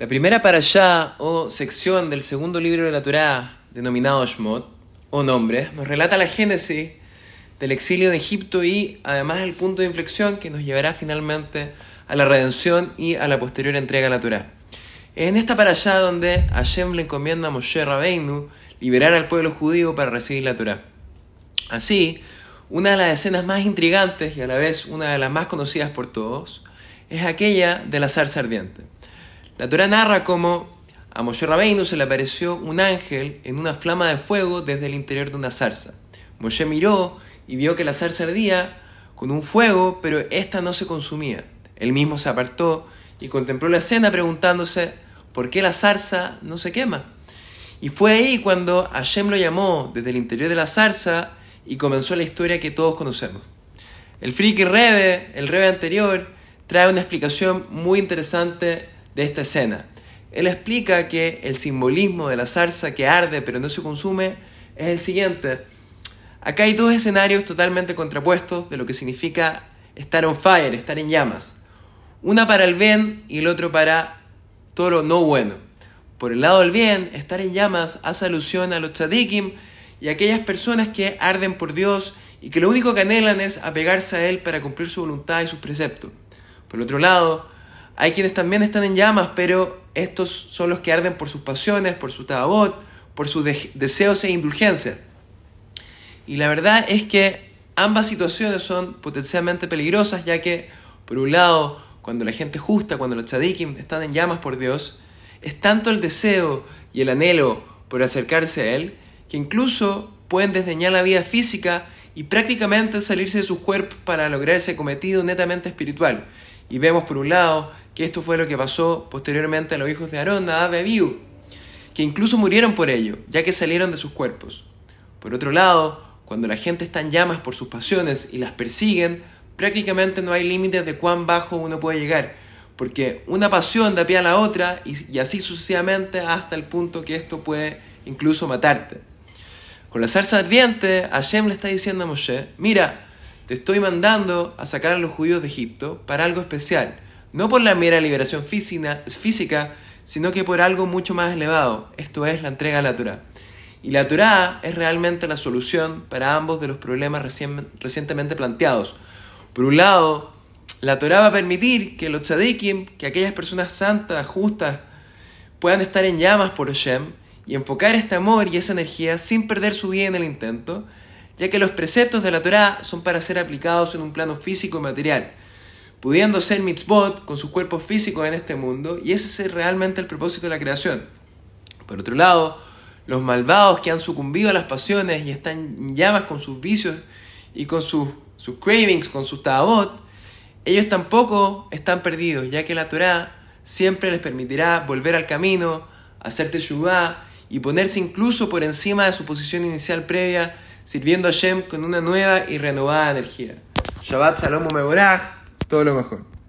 La primera para o sección del segundo libro de la Torá, denominado Shmot, o nombre, nos relata la génesis del exilio de Egipto y además el punto de inflexión que nos llevará finalmente a la redención y a la posterior entrega a la Torá. En esta para allá donde Hashem le encomienda a Moshe Rabbeinu liberar al pueblo judío para recibir la Torá. Así, una de las escenas más intrigantes y a la vez una de las más conocidas por todos es aquella de la zarza ardiente. La Torah narra cómo a Moshe Rabbeinu se le apareció un ángel en una flama de fuego desde el interior de una zarza. Moshe miró y vio que la zarza ardía con un fuego, pero ésta no se consumía. Él mismo se apartó y contempló la escena preguntándose por qué la zarza no se quema. Y fue ahí cuando Hashem lo llamó desde el interior de la zarza y comenzó la historia que todos conocemos. El friki Rebe, el Rebe anterior, trae una explicación muy interesante de esta escena. Él explica que el simbolismo de la zarza que arde pero no se consume es el siguiente. Acá hay dos escenarios totalmente contrapuestos de lo que significa estar on fire, estar en llamas. Una para el bien y el otro para todo lo no bueno. Por el lado del bien, estar en llamas hace alusión a los tzadikim y a aquellas personas que arden por Dios y que lo único que anhelan es apegarse a Él para cumplir su voluntad y sus preceptos. Por el otro lado, hay quienes también están en llamas, pero estos son los que arden por sus pasiones, por su tabot, por sus deseos e indulgencias. Y la verdad es que ambas situaciones son potencialmente peligrosas, ya que, por un lado, cuando la gente justa, cuando los tzadikim están en llamas por Dios, es tanto el deseo y el anhelo por acercarse a Él, que incluso pueden desdeñar la vida física y prácticamente salirse de sus cuerpos para lograr ese cometido netamente espiritual. Y vemos por un lado que esto fue lo que pasó posteriormente a los hijos de Aarón, Nadab y Abiú, que incluso murieron por ello, ya que salieron de sus cuerpos. Por otro lado, cuando la gente está en llamas por sus pasiones y las persiguen, prácticamente no hay límites de cuán bajo uno puede llegar, porque una pasión da pie a la otra y, así sucesivamente hasta el punto que esto puede incluso matarte. Con la zarza ardiente, Hashem le está diciendo a Moshe, mira, te estoy mandando a sacar a los judíos de Egipto para algo especial, no por la mera liberación física, sino que por algo mucho más elevado, esto es la entrega a la Torah. Y la Torah es realmente la solución para ambos de los problemas recientemente planteados. Por un lado, la Torah va a permitir que los tzadikim, que aquellas personas santas, justas, puedan estar en llamas por Hashem y enfocar este amor y esa energía sin perder su vida en el intento, ya que los preceptos de la Torá son para ser aplicados en un plano físico y material, pudiendo ser mitzvot con sus cuerpos físicos en este mundo, y ese es realmente el propósito de la creación. Por otro lado, los malvados que han sucumbido a las pasiones y están en llamas con sus vicios y con sus, sus cravings, con sus tabot, ellos tampoco están perdidos, ya que la Torá siempre les permitirá volver al camino, hacer teshuvah y ponerse incluso por encima de su posición inicial previa sirviendo a Shem con una nueva y renovada energía. Shabbat Shalom Mevorach, todo lo mejor.